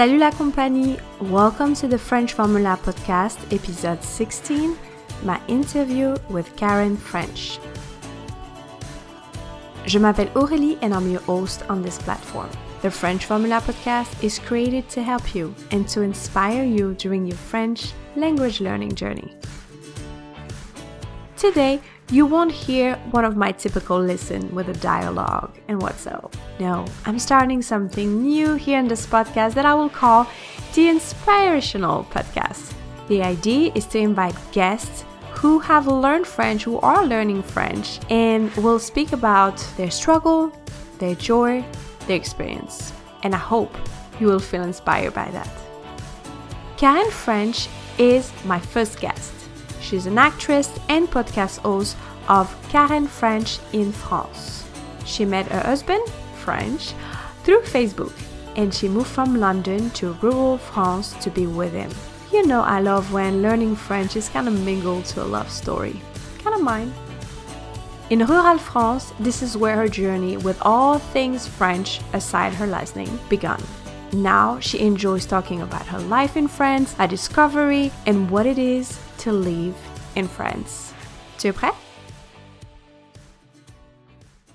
Salut la compagnie! Welcome to the French Formula Podcast, episode 16, my interview with Karen French. Je m'appelle Aurélie and I'm your host on this platform. The French Formula Podcast is created to help you and to inspire you during your French language learning journey. Today, you won't hear one of my typical listen with a dialogue and what's. No, I'm starting something new here in this podcast that I will call the Inspirational Podcast. The idea is to invite guests who have learned French, who are learning French, and will speak about their struggle, their joy, their experience. And I hope you will feel inspired by that. Karen French is my first guest. She's an actress and podcast host of Karen French in France. She met her husband, French, through Facebook and she moved from London to rural France to be with him. You know, I love when learning French is kind of mingled to a love story. Kind of mine. In rural France, this is where her journey with all things French, aside her last name, began. Now she enjoys talking about her life in France, her discovery, and what it is to live in France. Tu es prêt?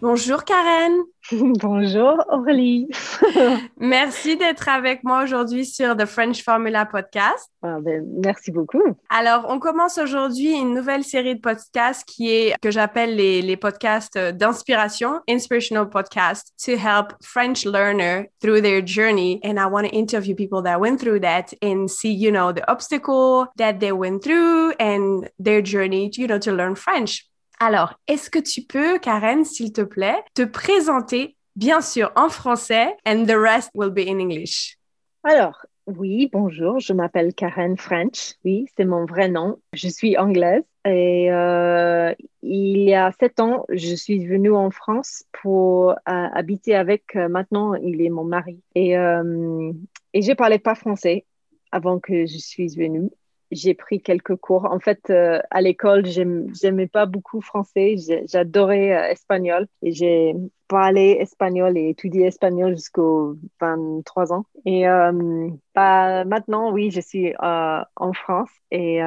Bonjour Karen. Bonjour Aurélie. merci d'être avec moi aujourd'hui sur The French Formula Podcast. Ah, ben, merci beaucoup. Alors, on commence aujourd'hui une nouvelle série de podcasts qui est que j'appelle les, les podcasts d'inspiration, inspirational podcasts to help French learner through their journey. And I want to interview people that went through that and see, you know, the obstacle that they went through and their journey, you know, to learn French. Alors, est-ce que tu peux, Karen, s'il te plaît, te présenter, bien sûr, en français, and the rest will be in English? Alors, oui, bonjour, je m'appelle Karen French. Oui, c'est mon vrai nom. Je suis anglaise et euh, il y a sept ans, je suis venue en France pour euh, habiter avec, euh, maintenant, il est mon mari. Et, et je parlais pas français avant que je suis venue j'ai pris quelques cours. En fait, euh, à l'école, j'aimais pas beaucoup français. J'adorais euh, espagnol et j'ai parlé espagnol et étudié espagnol jusqu'aux 23 ans. Et euh, bah, maintenant, oui, je suis en France et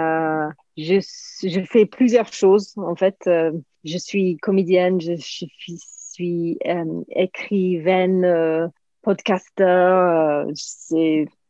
je, fais plusieurs choses. En fait, je suis comédienne, je, suis écrivaine, podcasteur.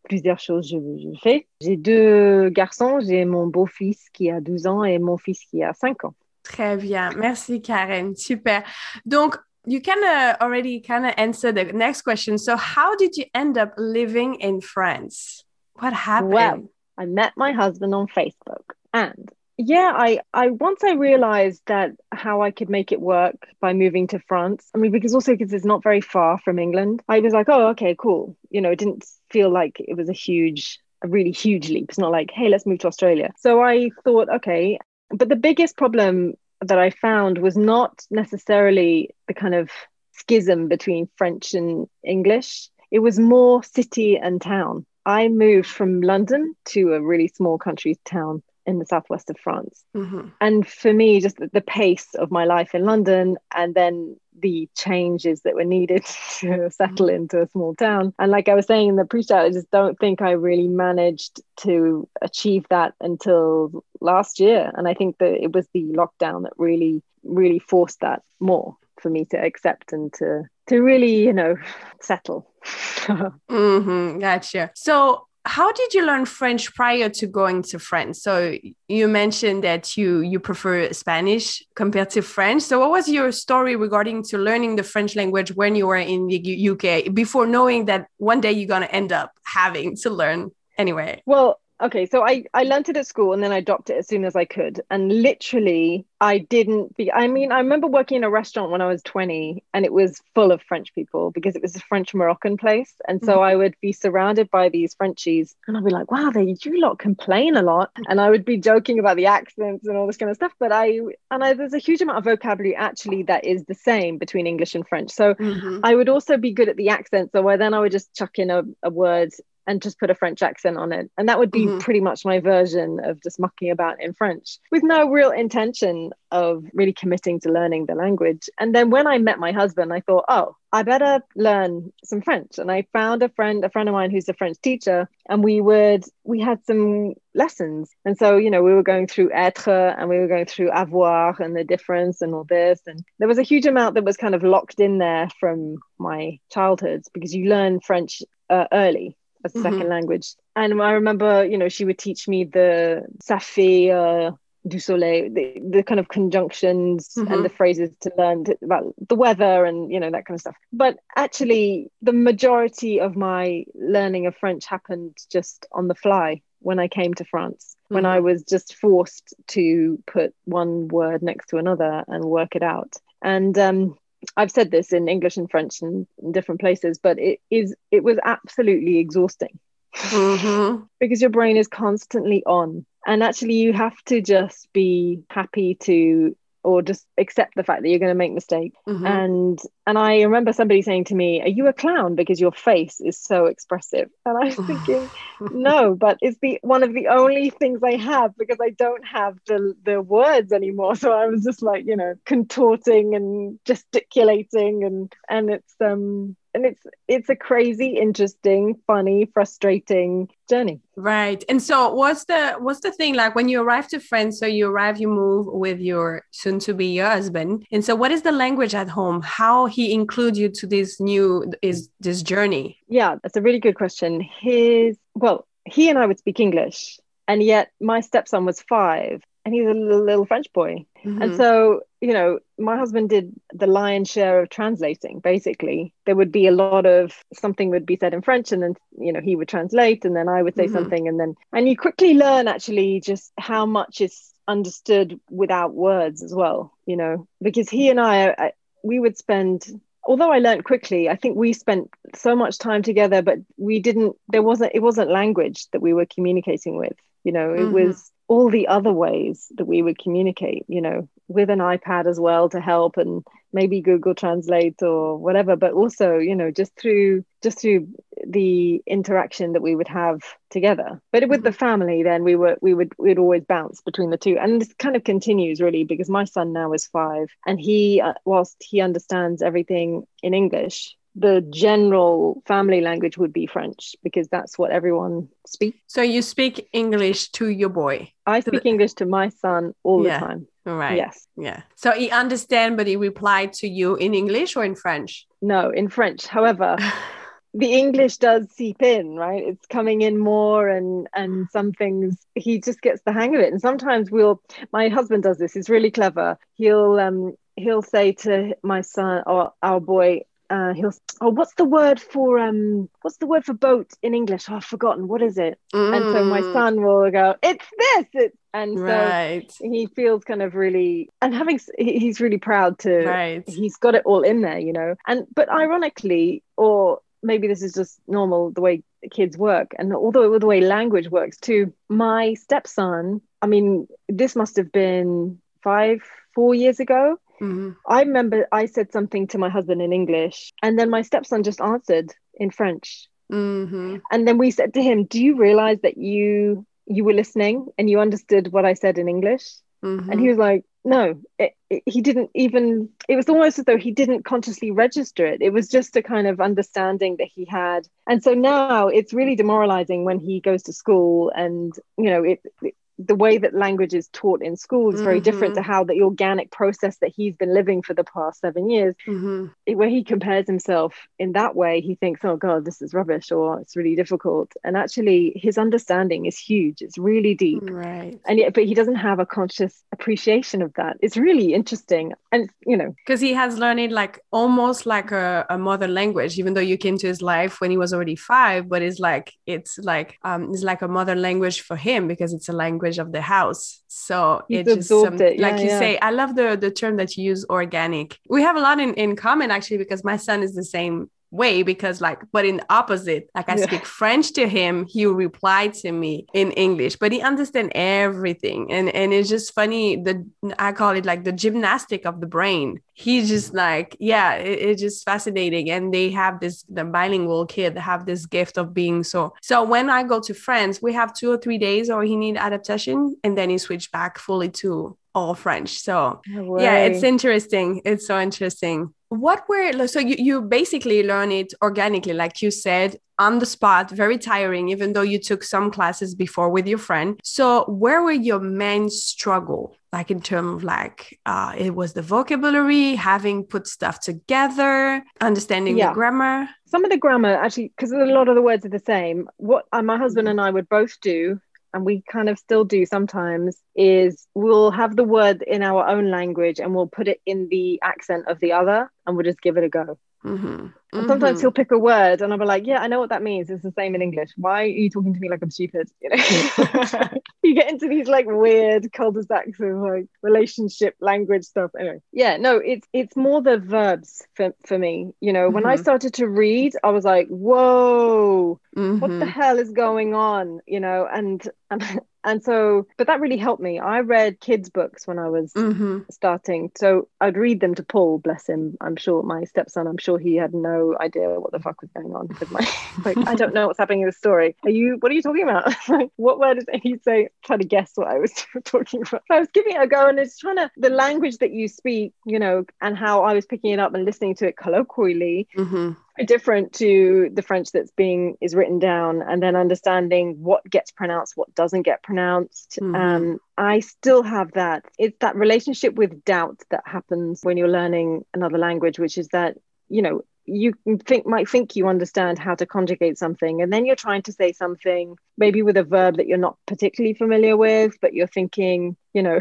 Plusieurs choses je, je fais. J'ai deux garçons, j'ai mon beau-fils qui a 12 ans et mon fils qui a 5 ans. Très bien, merci Karen, super. Donc, you kind of already kind of answered the next question. So, how did you end up living in France? What happened? Well, I met my husband on Facebook and yeah i i once i realized that how i could make it work by moving to france i mean because also because it's not very far from england i was like oh okay cool. You know it didn't feel like it was a huge a really huge leap. It's not like hey let's move to australia. So i thought okay. But the biggest problem that i found was not necessarily the kind of schism between french and english. It was more city and town. I moved from london to a really small country town in the southwest of France. Mm-hmm. And for me, just the, the, pace of my life in London and then the changes that were needed to settle into a small town. And like I was saying in the pre show, I just don't think I really managed to achieve that until last year. And I think that it was the lockdown that really, really forced that more for me to accept and to to really, you know, settle. mm-hmm, gotcha. So how did you learn French prior to going to France? So you mentioned that you you prefer Spanish compared to French. So what was your story regarding to learning the French language when you were in the UK before knowing that one day you're gonna end up having to learn anyway? Well, okay so i i learned it at school and then i dropped it as soon as i could. And literally i didn't be i mean i remember working in a restaurant when i was 20 and it was full of french people because it was a french moroccan place. And so mm-hmm. i would be surrounded by these frenchies and i'd be like wow they you lot complain a lot. And i would be joking about the accents and all this kind of stuff. But i and I, there's a huge amount of vocabulary actually that is the same between english and french. So mm-hmm. i would also be good at the accent. So I, then i would just chuck in a, a word and just put a French accent on it. And that would be mm-hmm. pretty much my version of just mucking about in French with no real intention of really committing to learning the language. And then when I met my husband, I thought, oh, I better learn some French. And I found a friend, a friend of mine who's a French teacher, and we would, we had some lessons. And so, you know, we were going through être and we were going through avoir and the difference and all this. And there was a huge amount that was kind of locked in there from my childhood because you learn French uh, early as a 2nd mm-hmm. language. And I remember, you know, she would teach me the ça fait, uh, du soleil, the, the kind of conjunctions mm-hmm. and the phrases to learn to, about the weather and you know that kind of stuff. But actually, the majority of my learning of French happened just on the fly when I came to France. Mm-hmm. When I was just forced to put one word next to another and work it out. And um, I've said this in English and French and in different places, but it is it was absolutely exhausting mm-hmm. because your brain is constantly on and actually you have to just be happy to or just accept the fact that you're going to make mistakes mm-hmm. and and i remember somebody saying to me are you a clown because your face is so expressive? And i was thinking no but it's the one of the only things i have because i don't have the the words anymore. So i was just like you know contorting and gesticulating and and it's um and it's it's a crazy interesting funny frustrating journey. Right. And so what's the what's the thing like when you arrive to france so you arrive you move with your soon to be your husband. And so what is the language at home? How he include you to this new is this journey? Yeah that's a really good question. His well he and i would speak english and yet my stepson was five and he's a little, little French boy. Mm-hmm. And so, you know, my husband did the lion's share of translating. Basically, there would be a lot of something would be said in French, and then you know he would translate, and then I would say mm-hmm. something, and then and you quickly learn actually just how much is understood without words as well. You know, because he and I, I we would spend although I learned quickly, I think we spent so much time together, but we didn't, there wasn't, it wasn't language that we were communicating with. You know, it mm-hmm. was all the other ways that we would communicate, you know, with an iPad as well to help and maybe Google Translate or whatever, but also, you know, just through just through the interaction that we would have together. But with the mm-hmm. family, then we were we would we'd always bounce between the two, and this kind of continues really because my son now is five, and he, uh, whilst he understands everything in English, the general family language would be French because that's what everyone speaks. So you speak English to your boy? I speak. English to my son all yeah. the time. Right. Yes. Yeah. So he understand, but he replied to you in English or in French? No, in French. However, the English does seep in, right? It's coming in more, and and some things he just gets the hang of it. And sometimes we'll. My husband does this. He's really clever. He'll um he'll say to my son or our boy, uh, he'll oh what's the word for um what's the word for boat in english oh, i've forgotten what is it mm. and so my mm. son will go it's this it's and right. so he feels kind of really and having he's really proud to right. he's got it all in there you know and but ironically or maybe this is just normal the way kids work and although the way language works too my stepson i mean this must have been five four years ago Mm-hmm. I remember I said something to my husband in English, and then my stepson just answered in French. Mm-hmm. And then we said to him, "Do you realize that you you were listening and you understood what I said in English?" Mm-hmm. And he was like, "No, it, it, he didn't even. It was almost as though he didn't consciously register it. It was just a kind of understanding that he had. And so now it's really demoralizing when he goes to school and you know it, it the way that language is taught in school is very mm-hmm. different to mm-hmm. how the organic process that he's been living for the past seven years mm-hmm. where he compares himself in that way he thinks oh god this is rubbish or it's really difficult and actually his understanding is huge it's really deep right and yet but he doesn't have a conscious appreciation of that it's really interesting and you know because he has learned it like almost like a, a mother language even though you came to his life when he was already five but it's like it's like um it's like a mother language for him because it's a language of the house. So He's it just um, it. Yeah, like you yeah. say, I love the the term that you use, organic. We have a lot in, in common actually because my son is the same way because like but in opposite like i yeah. speak french to him he will reply to me in english but he understand everything and and it's just funny the i call it like the gymnastic of the brain he's just mm-hmm. like yeah it, it's just fascinating and they have this the bilingual kid have this gift of being so so when i go to france we have two or three days or he need adaptation and then he switch back fully to all French. So no yeah, it's interesting. It's so interesting. What were so you, you basically learn it organically, like you said, on the spot, very tiring, even though you took some classes before with your friend. So where were your main struggle? Like in terms of like uh it was the vocabulary, having put stuff together, understanding yeah. the grammar. Some of the grammar actually, because a lot of the words are the same. What uh, my husband and I would both do and we kind of still do sometimes is we'll have the word in our own language and we'll put it in the accent of the other and we'll just give it a go Mm-hmm. And sometimes mm-hmm. he'll pick a word and I'll be like, yeah, I know what that means. It's the same in English. Why are you talking to me like I'm stupid? You know, you get into these like weird cul-de-sacs of like relationship language stuff. Anyway, yeah, no, it's it's more the verbs for, for me. You know, mm-hmm. when I mm-hmm. started to read, I was like, whoa, mm-hmm. what the mm-hmm. hell is going on? You know, and and and so but that really helped me i read kids books when i was mm-hmm. starting so i'd read them to paul bless him i'm sure my stepson i'm sure he had no idea what the fuck was going on with my like i don't know what's happening in the story are you what are you talking about like what word is he'd say try to guess what i was talking about i was giving it a go and it's trying to the language that you speak you know and how i was picking it up and listening to it colloquially mm-hmm different to the French that's being is written down, and then understanding what gets pronounced, what doesn't get pronounced. Mm-hmm. Um, I still have that. It's that relationship with doubt that happens when you're learning another language, which is that you know you think might think you understand how to conjugate something and then you're trying to say something maybe with a verb that you're not particularly familiar with but you're thinking you know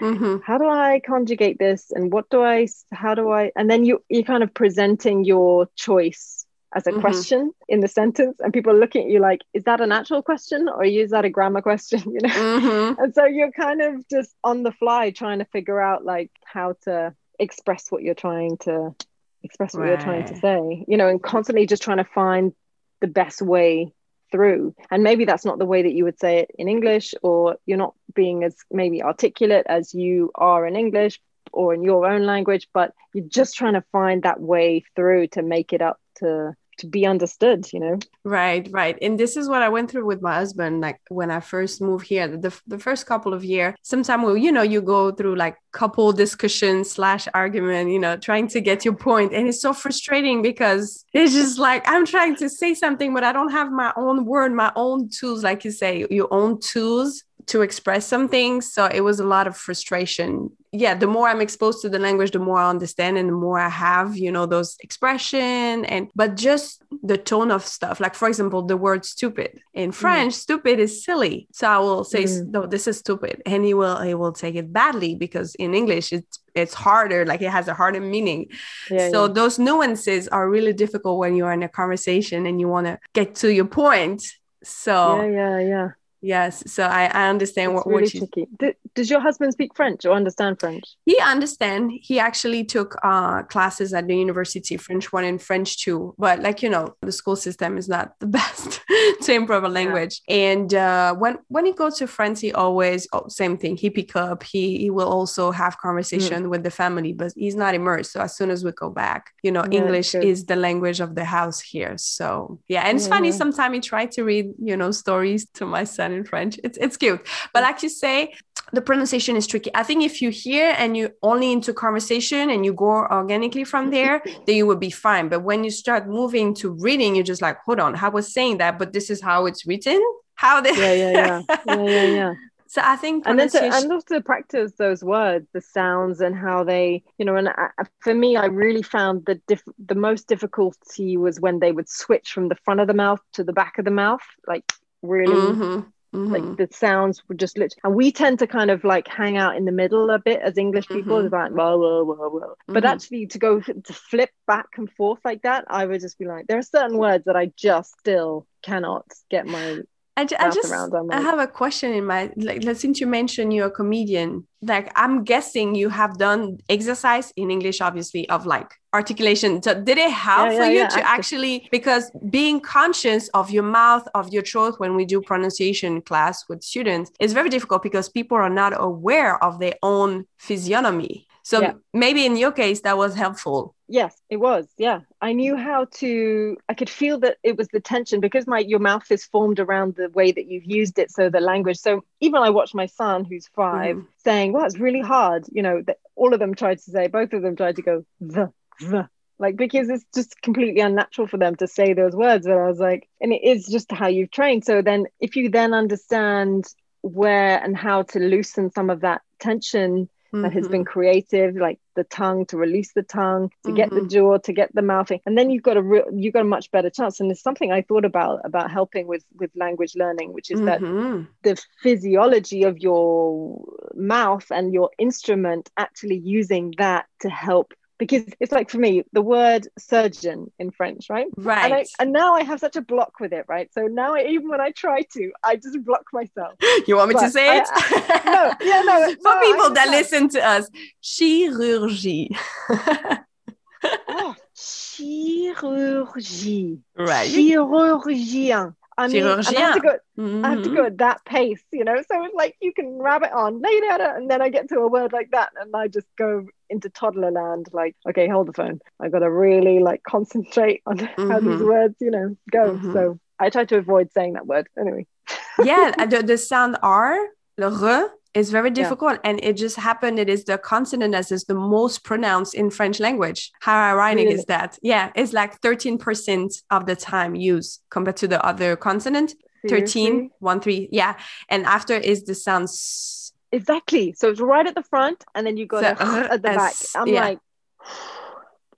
mm-hmm. how do i conjugate this and what do i how do i and then you you're kind of presenting your choice as a mm-hmm. question in the sentence and people are looking at you like is that an actual question or is that a grammar question you know mm-hmm. and so you're kind of just on the fly trying to figure out like how to express what you're trying to express what right. you're trying to say you know and constantly just trying to find the best way through and maybe that's not the way that you would say it in english or you're not being as maybe articulate as you are in english or in your own language but you're just trying to find that way through to make it up to to be understood you know? Right right. And this is what i went through with my husband like when i first moved here the, the first couple of years sometimes well, you know you go through like couple discussion slash argument you know trying to get your point. And it's so frustrating because it's just like i'm trying to say something but i don't have my own word my own tools like you say your own tools to express some things. So it was a lot of frustration. Yeah, the more I'm exposed to the language, the more I understand and the more I have, you know, those expression and but just the tone of stuff. Like for example, the word stupid. In mm. French, mm. stupid is silly. So I will say, mm. no, this is stupid. And he will he will take it badly because in English it's it's harder, like it has a harder meaning. Yeah, so yeah. those nuances are really difficult when you're in a conversation and you want to get to your point. So yeah, yeah, yeah Yes, so I, I understand it's what, really what you. Tricky. does your husband speak French or understand French? He understand. He actually took uh, classes at the university, French one and French two. But like you know, the school system is not the best to improve a language. Yeah. And uh, when when he goes to France, he always oh, same thing. He pick up. He he will also have conversation mm. with the family, but he's not immersed. So as soon as we go back, you know, yeah, English is the language of the house here. So yeah, and it's yeah. funny. Sometimes he try to read you know stories to my son in French. It's it's cute. But like you say, the pronunciation is tricky. I think if you hear and you only into conversation and you go organically from there, then you will be fine. But when you start moving to reading, you're just like, hold on, I was saying that, but this is how it's written. How they yeah, yeah, yeah. yeah, yeah, yeah. So I think and then to, and also to practice those words, the sounds and how they, you know, and I, for me, I really found the diff- the most difficulty was when they would switch from the front of the mouth to the back of the mouth, like really mm-hmm. Mm-hmm. Like the sounds would just literally, and we tend to kind of like hang out in the middle a bit as English people. Mm-hmm. Like, whoa, whoa, whoa, whoa. Mm-hmm. But actually, to go to flip back and forth like that, I would just be like, there are certain words that I just still cannot get my I, ju- I just I have a question in my like since you mentioned you're a comedian like I'm guessing you have done exercise in English obviously of like articulation. So did it help yeah, for yeah, you yeah, to actually because being conscious of your mouth of your throat when we do pronunciation class with students is very difficult because people are not aware of their own physiognomy so yeah. maybe in your case that was helpful. Yes, it was. Yeah. I knew how to I could feel that it was the tension because my your mouth is formed around the way that you've used it so the language. So even I watched my son who's 5 mm. saying, "Well, it's really hard." You know, that all of them tried to say both of them tried to go the the like because it's just completely unnatural for them to say those words but i was like and it is just how you've trained so then if you then understand where and how to loosen some of that tension mm-hmm. that has been mm-hmm. creative, like the tongue to release the tongue, to mm-hmm. get the mm-hmm. jaw, to get the mouthing, and then you've got a real, you've got a much better chance. And it's something I thought about about helping with with language learning, which is mm-hmm. that the physiology of your mouth and your instrument actually using that to help because it's like for me the word surgeon in french right? Right and, I, and, now i have such a block with it right? So now I, even when i try to i just block myself. You want me but to say it? I, no yeah no for no, people that listen to us chirurgie. Oh, chirurgie. Right. Chirurgien I mean, I have, to go, mm-hmm. I have to go at that pace, you know. So it's like you can rab it on, and then I get to a word like that, and I just go into toddler land. Like, okay, hold the phone. I got to really like concentrate on mm-hmm. how these mm-hmm. words, you know, go. Mm-hmm. So I try to avoid saying that word anyway. yeah, the, the sound R, le re, is very difficult. Yeah. And it just happened. It is the consonant that is the most pronounced in French language. How ironic really? is that? Yeah, it's like 13% of the time used compared to the other consonant. Seriously? 13, 1, 3. Yeah. And after is the sound. Exactly. So it's right at the front and then you go so, uh, at the back. I'm yeah. like,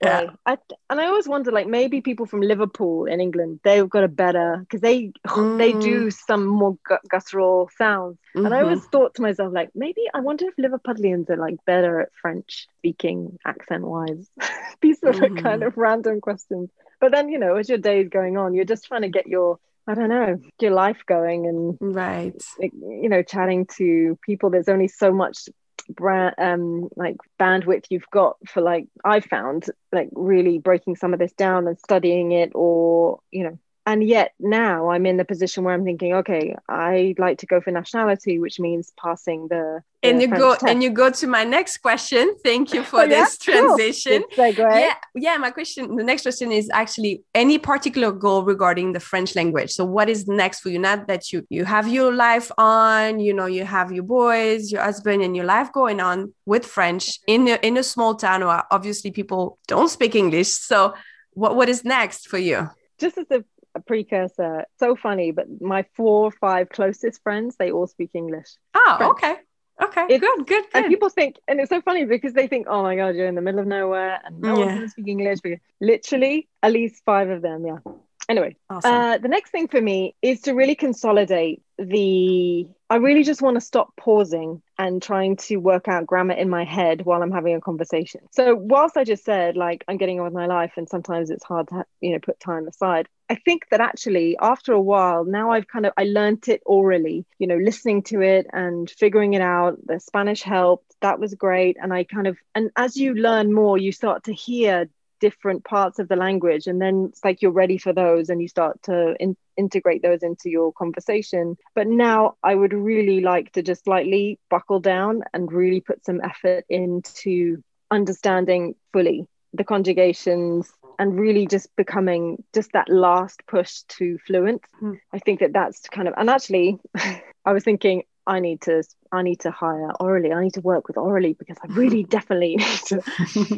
yeah. I, and I always wonder, like maybe people from Liverpool in England, they've got a better because they mm. they do some more guttural sounds. Mm-hmm. And I always mm-hmm. thought to myself, like maybe I wonder if Liverpudlians are like better at French speaking accent wise. These are mm. of kind mm. of random questions. But then you know, as your day is going on, you're just trying to get your I don't know, your life going and right, you know, chatting to people. There's only so much brand um like bandwidth you've got for like i found like really breaking some of this down and studying it or you know and yet now I'm in the position where I'm thinking, okay, I'd like to go for nationality, which means passing the. the and you French go test. and you go to my next question. Thank you for oh, this yeah? transition. Cool. Yeah, yeah. My question, the next question is actually any particular goal regarding the French language. So, what is next for you? Not that you you have your life on, you know, you have your boys, your husband, and your life going on with French in a, in a small town where obviously people don't speak English. So, what what is next for you? Just as a a precursor. So funny, but my four or five closest friends, they all speak English. Oh, French. okay. Okay, it's, good, good, good. And people think, and it's so funny because they think, oh my God, you're in the middle of nowhere and no yeah. one can speak English. Literally, at least five of them, yeah. Anyway, awesome. uh, the next thing for me is to really consolidate the. I really just want to stop pausing and trying to work out grammar in my head while I'm having a conversation. So, whilst I just said, like, I'm getting on with my life and sometimes it's hard to, you know, put time aside, I think that actually after a while, now I've kind of, I learnt it orally, you know, listening to it and figuring it out. The Spanish helped. That was great. And I kind of, and as you learn more, you start to hear different parts of the language. And then it's like you're ready for those and you start to in- integrate those into your conversation. But now i would really like to just slightly buckle down and really put some effort into understanding fully the conjugations and really just becoming just that last push to fluent. Mm. i think that that's kind of and actually i was thinking I need to I need to hire Aurélie. I need to work with Aurélie because I really definitely need to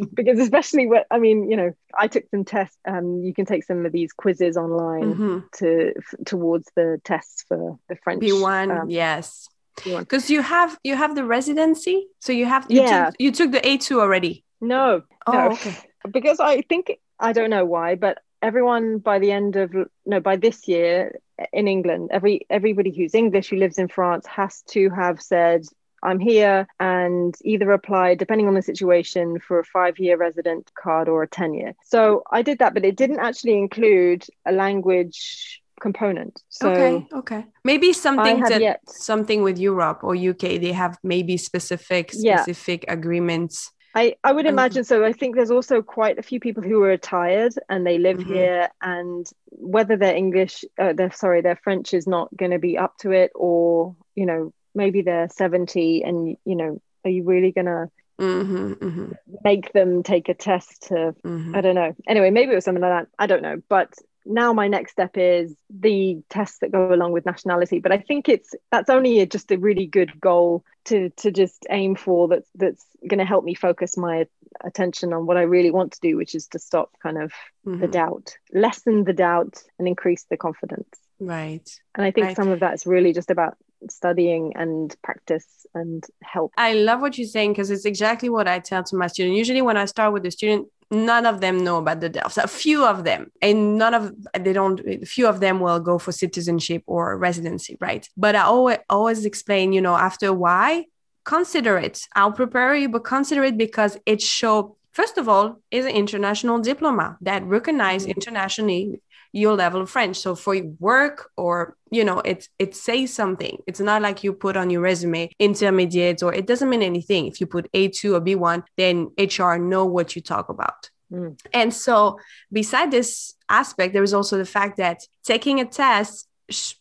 because especially what I mean, you know, I took some tests. Um, you can take some of these quizzes online mm-hmm. to f- towards the tests for the French B one. Um, yes, because you have you have the residency, so you have you yeah. Took, you took the A two already. No, oh, no. okay. Because I think I don't know why, but everyone by the end of no by this year in England, every everybody who's English who lives in France has to have said I'm here and either apply, depending on the situation, for a five year resident card or a 10 year. So I did that, but it didn't actually include a language component. So okay, okay, maybe something that yet- something with Europe or UK. They have maybe specific Yeah. specific agreements. I, I would Um, imagine so. I think there's also quite a few people who are retired and they live Mhm. here, and whether their English, uh, their sorry, their French is not going to be up to it, or you know, maybe they're 70, and you know, are you really going to hmm hmm make them take a test to? hmm I don't know. Anyway, maybe it was something like that. I don't know, but. Now my next step is the tests that go along with nationality, but I think it's that's only a, just a really good goal to to just aim for. That's that's going to help me focus my attention on what I really want to do, which is to stop kind of the Mhm. doubt, lessen the doubt, and increase the confidence. Right. And I think Right. some of that's really just about studying and practice and help. I love what you're saying because it's exactly what I tell to my student. Usually, when I start with the student, none of them know about the DELFs. A few of them, and none of they don't. A few of them will go for citizenship or residency, right? But I always always explain, you know, after why consider it. I'll prepare you, but consider it because it show. First of all, is an international diploma that recognize Mhm. internationally your level of French. So for work or you know, it it says something. It's not like you put on your resume intermediate or it doesn't mean anything. If you put A2 or B1, then HR know what you talk about. Mm. And so beside this aspect, there is also the fact that taking a test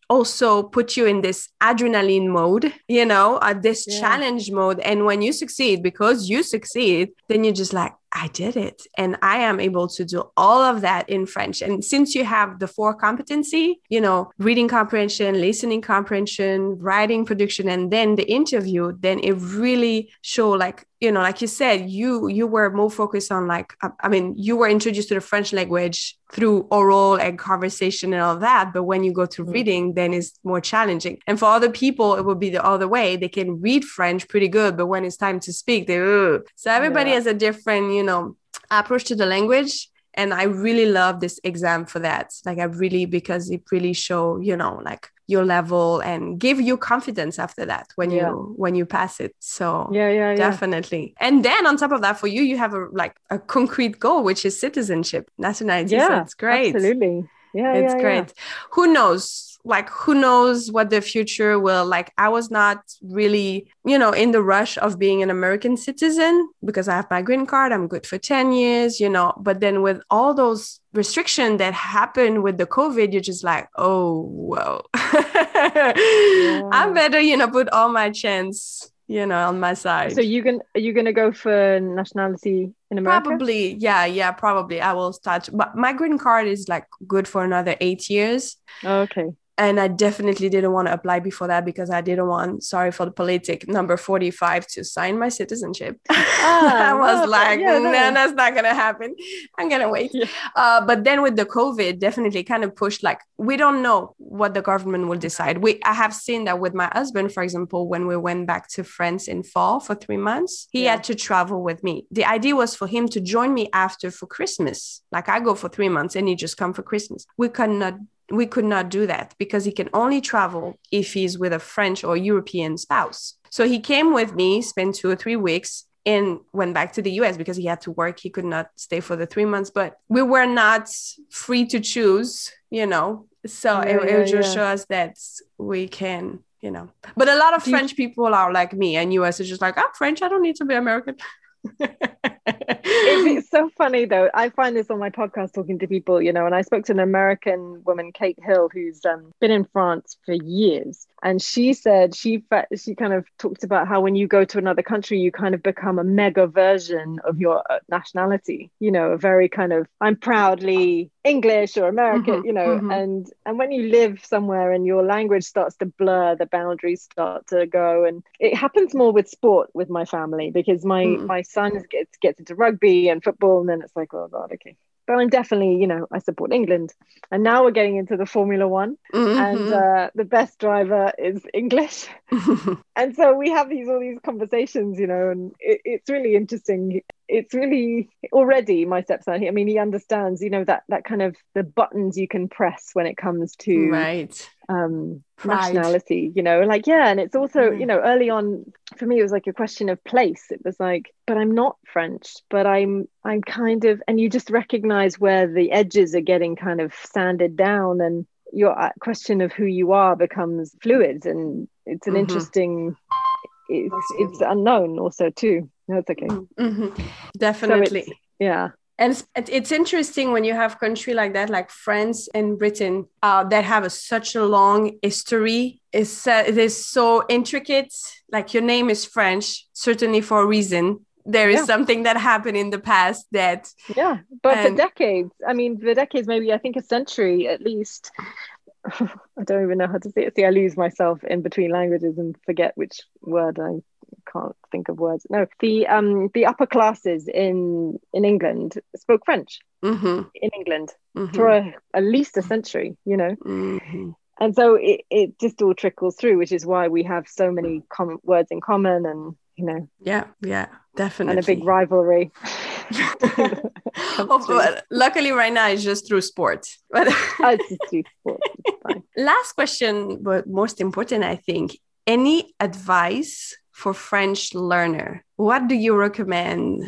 also put you in this adrenaline mode, you know, uh, this Yeah. challenge mode. And when you succeed, because you succeed, then you're just like, I did it. And I am able to do all of that in French. And since you have the four competency, you know, reading comprehension, listening comprehension, writing production, and then the interview, then it really show like, you know, like you said, you you were more focused on like, I, I mean, you were introduced to the French language through oral and conversation and all that. But when you go to Mm. reading, then it's more challenging. And for other people, it would be the other way. They can read French pretty good, but when it's time to speak, they Ugh. so everybody Yeah. has a different, you know, approach to the language. And I really love this exam for that. Like I really because it really show, you know, like your level and give you confidence after that when Yeah. you when you pass it. So Yeah, yeah, yeah. definitely. And then on top of that, for you, you have a like a concrete goal, which is citizenship, nationality. So Yeah, it's great. Absolutely. Yeah, It's yeah, great. Who knows? Like, who knows what the future will like? I was not really, you know, in the rush of being an American citizen because I have my green card. I'm good for 10 years, you know. But then with all those restrictions that happened with the COVID, you're just like, oh, whoa. I better, you know, put all my chance, you know, on my side. So you can are you gonna go for nationality in America? Probably, yeah, yeah, probably. I will start, but my green card is like good for another eight years. Oh, okay. And I definitely didn't want to apply before that because I didn't want, sorry for the politic, number 45 to sign my citizenship. Ah, I was like, yeah, no, no. that's not going to happen. I'm going to wait. Yeah. Uh, but then with the COVID, definitely kind of pushed like, we don't know what the government will decide. We, I have seen that with my husband, for example, when we went back to France in fall for three months, he Yeah. had to travel with me. The idea was for him to join me after for Christmas. Like I go for three months and he just come for Christmas. We could not we could not do that because he can only travel if he's with a French or European spouse. So he came with me, spent two or three weeks, and went back to the US because he had to work. He could not stay for the three months, but we were not free to choose, you know. So Yeah, it, it yeah, just yeah. shows that we can, you know. But a lot of Do you- French people are like me, and US is just like, I'm French, I don't need to be American. It's, so funny though. I find this on my podcast talking to people, you know, and I spoke to an American woman, Kate Hill, who's um, been in France for years, and she said she she kind of talked about how when you go to another country, you kind of become a mega version of your uh, nationality. You know, a very kind of I'm proudly English or American, Mhm, you know, mhm. and and when you live somewhere and your language starts to blur, the boundaries start to go, and it happens more with sport with my family because my Mm. my son gets gets into rugby and football, and then it's like, oh god, okay. But I'm definitely, you know, I support England, and now we're getting into the Formula One, and Mhm. uh, the best driver is English, and so we have these all these conversations, you know, and it, it's really interesting. It's really already my stepson. I mean, he understands, you know, that that kind of the buttons you can press when it comes to right. um Pride. nationality you know like yeah and it's also Mm. you know early on for me it was like a question of place. It was like but i'm not french but i'm i'm kind of and you just recognize where the edges are getting kind of sanded down and your uh, question of who you are becomes fluid and it's an mm-hmm. interesting it's, it's unknown also too. No it's okay. Mm-hmm. definitely. so yeah and it's, it's interesting when you have country like that like france and britain uh, that have a, such a long history. It's, uh, it is so intricate. Like your name is french certainly for a reason. There is yeah. something that happened in the past that yeah but for decades i mean for decades maybe i think a century at least. I don't even know how to say it. See i lose myself in between languages and forget which word i can't think of words. No the um the upper classes in in england spoke french. Mm-hmm. in england. Mm-hmm. for a, at least a century you know? Mm-hmm. and so it, it just all trickles through which is why we have so many com- words in common and you know. Yeah yeah definitely. And a big rivalry. Oh, luckily right now it's just through sport. But sport. last question but most important i think. Any advice for french learner what do you recommend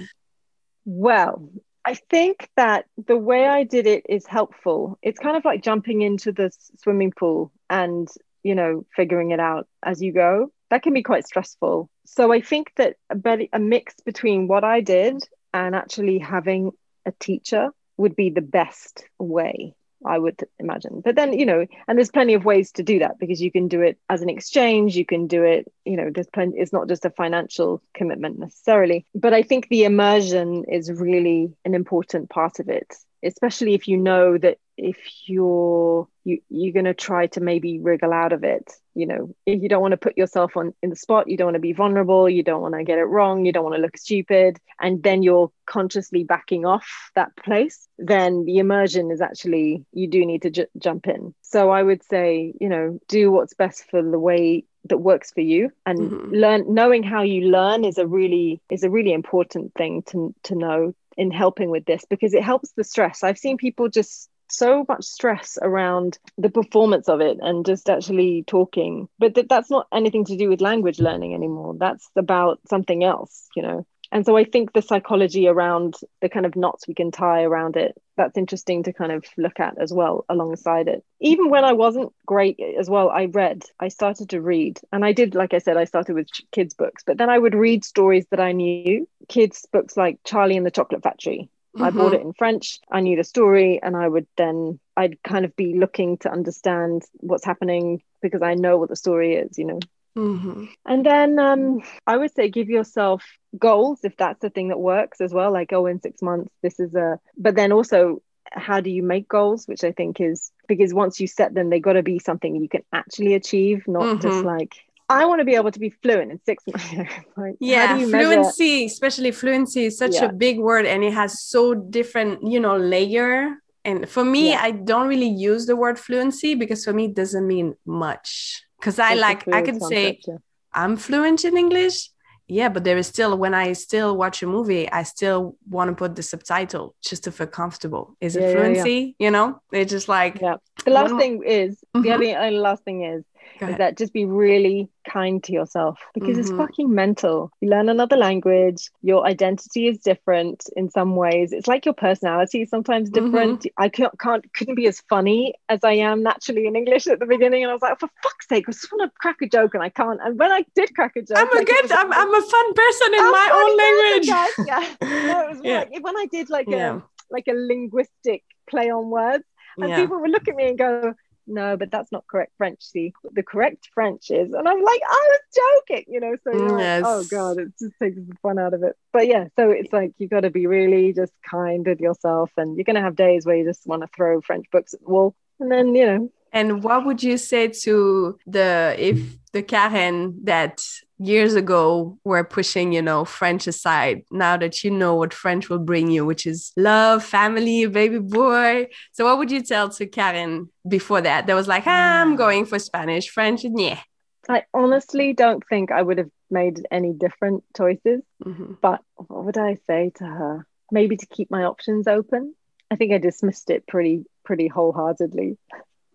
well I think that the way I did it is helpful. It's kind of like jumping into the swimming pool and, you know, figuring it out as you go that can be quite stressful. So I think that a, mix between what I did and actually having a teacher would be the best way. I would imagine. But then, you know, and there's plenty of ways to do that because you can do it as an exchange, you can do it, you know, there's plenty, it's not just a financial commitment necessarily. But I think the immersion is really an important part of it especially if you know that if you're you, you're going to try to maybe wriggle out of it you know if you don't want to put yourself on in the spot you don't want to be vulnerable you don't want to get it wrong you don't want to look stupid and then you're consciously backing off that place then the immersion is actually you do need to ju- jump in so i would say you know do what's best for the way that works for you and mm-hmm. learn knowing how you learn is a really is a really important thing to to know in helping with this because it helps the stress. I've seen people just so much stress around the performance of it and just actually talking. But th- that's not anything to do with language learning anymore. That's about something else you know? And so i think the psychology around the kind of knots we can tie around it that's interesting to kind of look at as well alongside it. Even when i wasn't great as well i read i started to read. And i did like i said i started with kids books. But then i would read stories that i knew kids books like charlie and the chocolate factory Mm-hmm. I bought it in French. I knew the story, and I would then I'd kind of be looking to understand what's happening because I know what the story is, you know. Mm-hmm. And then um, I would say give yourself goals if that's the thing that works as well. Like, oh, in six months, this is a. But then also, how do you make goals? Which I think is because once you set them, they got to be something you can actually achieve, not mm-hmm. just like I want to be able to be fluent in six months. like, yeah, fluency, especially fluency, is such yeah. a big word, and it has so different, you know, layer. And for me, yeah. I don't really use the word fluency because for me, it doesn't mean much. Because I like, I can say yeah. I'm fluent in English. Yeah, but there is still when I still watch a movie, I still want to put the subtitle just to feel comfortable. Is it fluency? You know, it's just like yeah. The last thing is mm-hmm. the other last thing is is that just be really kind to yourself because mm-hmm. it's fucking mental. You learn another language, your identity is different in some ways. It's like your personality is sometimes different. Mm-hmm. I can't, can't couldn't be as funny as I am naturally in English at the beginning, and I was like, for fuck's sake, I just want to crack a joke and I can't. And when I did crack a joke, I'm a good, I'm, I'm a fun person in I'm my own language. Person, yeah, no, it was yeah. like when I did like yeah. a like a linguistic play on words, and yeah. people would look at me and go no, but that's not correct French. See, the correct French is, and I'm like, I was joking, you know. So yes. like, oh god, it just takes the fun out of it. But yeah, so it's like you got to be really just kind with yourself, and you're gonna have days where you just want to throw French books at the wall, and then you know. And what would you say to the if the Karen that years ago we were pushing, you know, French aside. Now that you know what French will bring you, which is love, family, baby boy. So what would you tell to Karen before that? That was like, ah, I'm going for Spanish, French, yeah. I honestly don't think I would have made any different choices. Mm-hmm. But what would I say to her? Maybe to keep my options open. I think I dismissed it pretty, pretty wholeheartedly.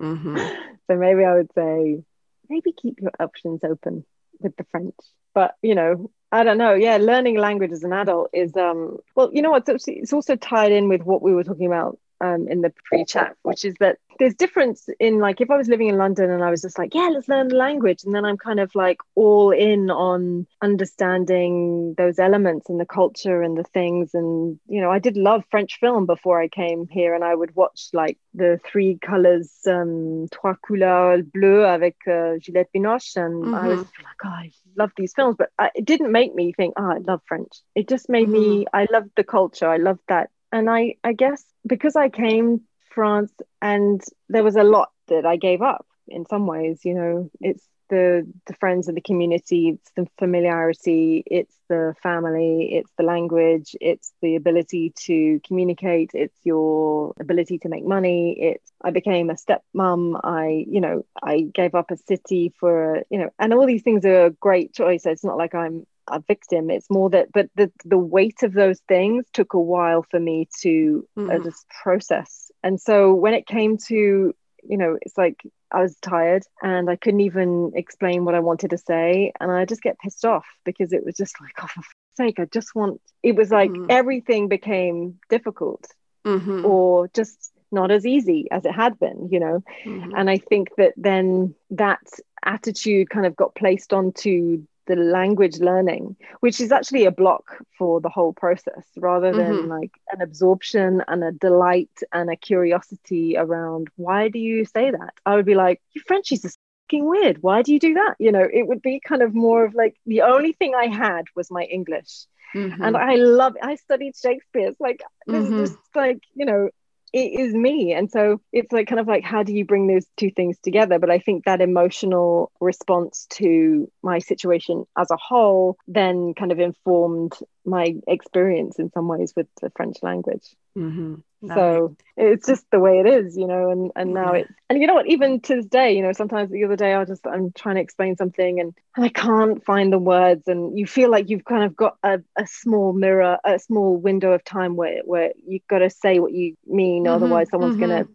Mm-hmm. so maybe I would say, maybe keep your options open with the French. But you know, I don't know. Yeah, learning language as an adult is um well, you know what? It's also tied in with what we were talking about um, in the pre-chat, which is that there's difference in like if I was living in London and I was just like, yeah, let's learn the language, and then I'm kind of like all in on understanding those elements and the culture and the things, and you know, I did love French film before I came here, and I would watch like the three colors, um, trois couleurs bleu avec uh, Juliette Binoche, and mm-hmm. I was like, oh, I love these films, but I, it didn't make me think, oh, I love French. It just made mm-hmm. me, I loved the culture, I loved that and I, I guess because I came France and there was a lot that I gave up in some ways, you know, it's the the friends of the community, it's the familiarity, it's the family, it's the language, it's the ability to communicate, it's your ability to make money. It's I became a stepmom. I, you know, I gave up a city for, you know, and all these things are a great choice. It's not like I'm a victim it's more that but the the weight of those things took a while for me to mm. uh, just process and so when it came to you know it's like i was tired and i couldn't even explain what i wanted to say and i just get pissed off because it was just like oh for sake i just want it was like mm. everything became difficult mm-hmm. or just not as easy as it had been you know mm-hmm. and i think that then that attitude kind of got placed onto the language learning, which is actually a block for the whole process rather than mm-hmm. like an absorption and a delight and a curiosity around why do you say that? I would be like, you Frenchies are fucking weird. Why do you do that? You know, it would be kind of more of like the only thing I had was my English. Mm-hmm. And I love I studied Shakespeare. It's like this mm-hmm. is just like, you know, it is me. And so it's like kind of like how do you bring those two things together? But i think that emotional response to my situation as a whole then kind of informed my experience in some ways with the french language mm-hmm. so it's just the way it is you know and and now it and you know what even to this day you know sometimes the other day i just i'm trying to explain something and, and i can't find the words and you feel like you've kind of got a, a small mirror a small window of time where where you've got to say what you mean mm-hmm. otherwise someone's mm-hmm. gonna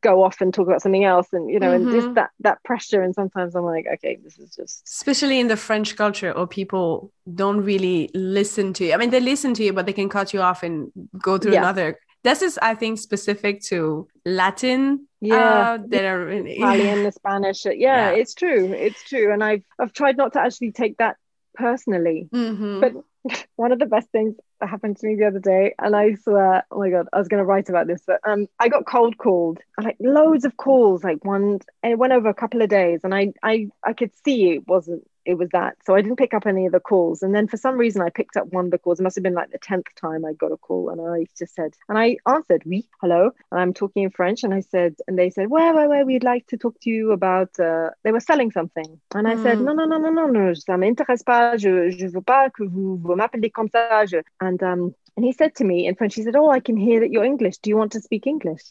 go off and talk about something else and you know mm-hmm. and just mm-hmm. that that pressure and sometimes i'm like okay this is just especially in the french culture or people don't really listen to you i mean they listen to you but they can cut you off and go to yeah. another this is i think specific to latin yeah. uh, that are in italian the spanish yeah, yeah, it's true it's true. And i've i've tried not to actually take that personally. Mm-hmm. but one of the best things that happened to me the other day and i swear oh my god i was going to write about this but um i got cold called like loads of calls like one and it went over a couple of days and i i i could see it wasn't it was that. So I didn't pick up any of the calls. And then for some reason, I picked up one of the calls. It must have been like the 10th time I got a call. And I just said, and I answered, oui, hello. And I'm talking in French. And I said, and they said, where, where, where, we'd like to talk to you about, uh, they were selling something. And I mm. said, no, no, no, no, no, no, ça m'intéresse pas. Je, je veux pas que vous, vous m'appelez comme ça. Je... And, um, and he said to me in French, he said, oh, I can hear that you're English. Do you want to speak English?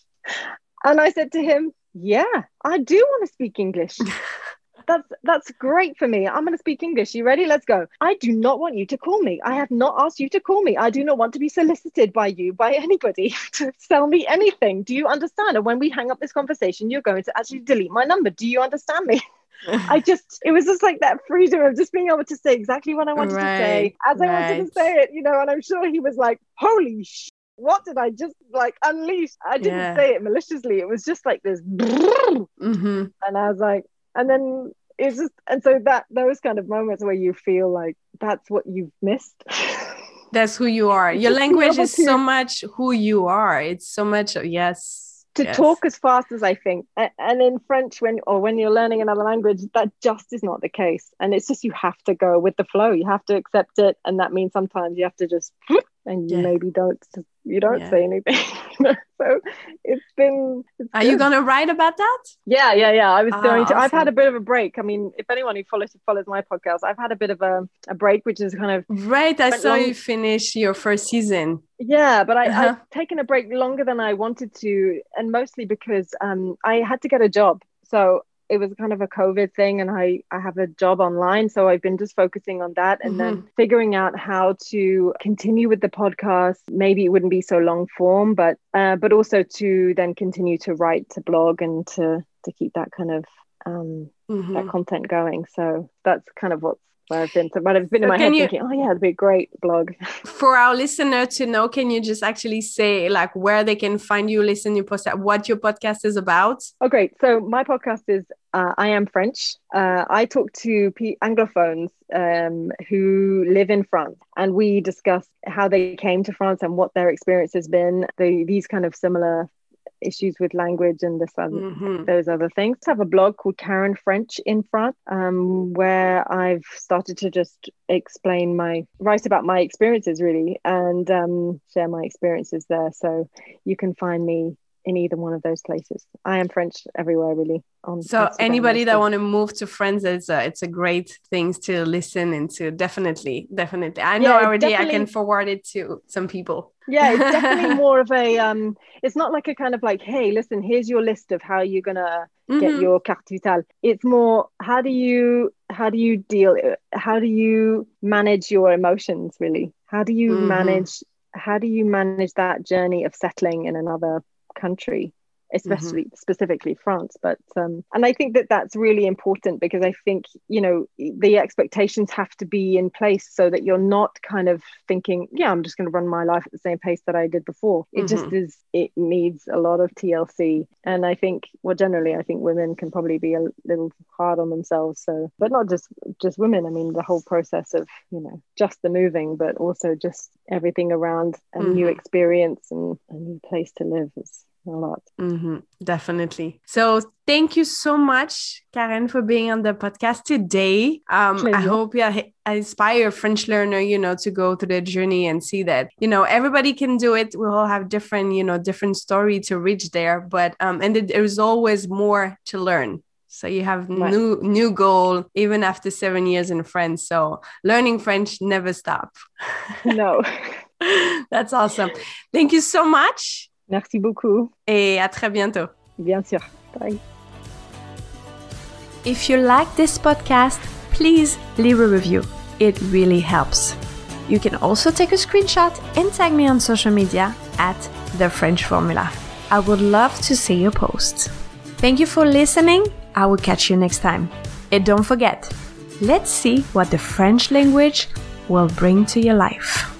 And I said to him, yeah, I do want to speak English. that's that's great for me. I'm going to speak English. You ready? Let's go. I do not want you to call me. I have not asked you to call me. I do not want to be solicited by you, by anybody to sell me anything. Do you understand? And when we hang up this conversation, you're going to actually delete my number. Do you understand me? I just, it was just like that freedom of just being able to say exactly what I wanted right, to say as right. I wanted to say it, you know. And I'm sure he was like, holy sh- what did I just like unleash? I didn't yeah. say it maliciously. It was just like this. Mm-hmm. And I was like, and then it's just and so that those kind of moments where you feel like that's what you've missed. That's who you are. Your language is to, so much who you are. It's so much oh, yes to yes. talk as fast as i think. And in french when or when you're learning another language that just is not the case. And it's just you have to go with the flow. You have to accept it. And that means sometimes you have to just and you yeah. maybe don't you don't yeah. say anything so it's been it's are you gonna write about that yeah yeah yeah i was going to awesome. i've had a bit of a break i mean if anyone who follows follows my podcast i've had a bit of a, a break which is kind of right i saw long... you finish your first season yeah but I, uh-huh. i've taken a break longer than i wanted to and mostly because um i had to get a job so it was kind of a COVID thing, and I I have a job online, so I've been just focusing on that, and mm-hmm. then figuring out how to continue with the podcast. Maybe it wouldn't be so long form, but uh, but also to then continue to write, to blog, and to to keep that kind of um, mm-hmm. that content going. So that's kind of what's I've been. to, but I've been in my head you, thinking, oh yeah, it'd be a great blog. For our listener to know, can you just actually say like where they can find you, listen your post, what your podcast is about? Oh, great. So my podcast is uh, I am French. Uh, I talk to P- Anglophones um, who live in France, and we discuss how they came to France and what their experience has been. The, these kind of similar issues with language and this other, mm-hmm. those other things. I have a blog called Karen French in France, um, where I've started to just explain my write about my experiences really and um, share my experiences there. So you can find me in either one of those places. I am French everywhere, really. so anybody that want to move to France, it's a, it's a great thing to listen into. Definitely, definitely. I know yeah, already. I can forward it to some people. Yeah, it's definitely more of a. Um, it's not like a kind of like, hey, listen, here's your list of how you're gonna mm-hmm. get your carte vitale. It's more, how do you how do you deal? How do you manage your emotions? Really, how do you mm-hmm. manage how do you manage that journey of settling in another country especially mm-hmm. specifically France. But um, and I think that that's really important because I think you know the expectations have to be in place so that you're not kind of thinking, yeah, I'm just going to run my life at the same pace that I did before. It mm-hmm. just is. It needs a lot of TLC, and I think well, generally, I think women can probably be a little hard on themselves. So, but not just just women. I mean, the whole process of you know just the moving, but also just everything around a mm-hmm. new experience and a new place to live is a lot. Mm-hmm, definitely. So thank you so much, Karen, for being on the podcast today. Um, I hope you inspire French learner, you know, to go through the journey and see that, you know, everybody can do it. We all have different, you know, different story to reach there, but um, and there's always more to learn. So you have right. new new goal even after seven years in France. So learning French never stop. No. That's awesome. Thank you so much. Merci beaucoup. Et à très bientôt. Bien sûr. Bye. If you like this podcast, please leave a review. It really helps. You can also take a screenshot and tag me on social media at The French Formula. I would love to see your post. Thank you for listening. I will catch you next time. And don't forget, let's see what the French language will bring to your life.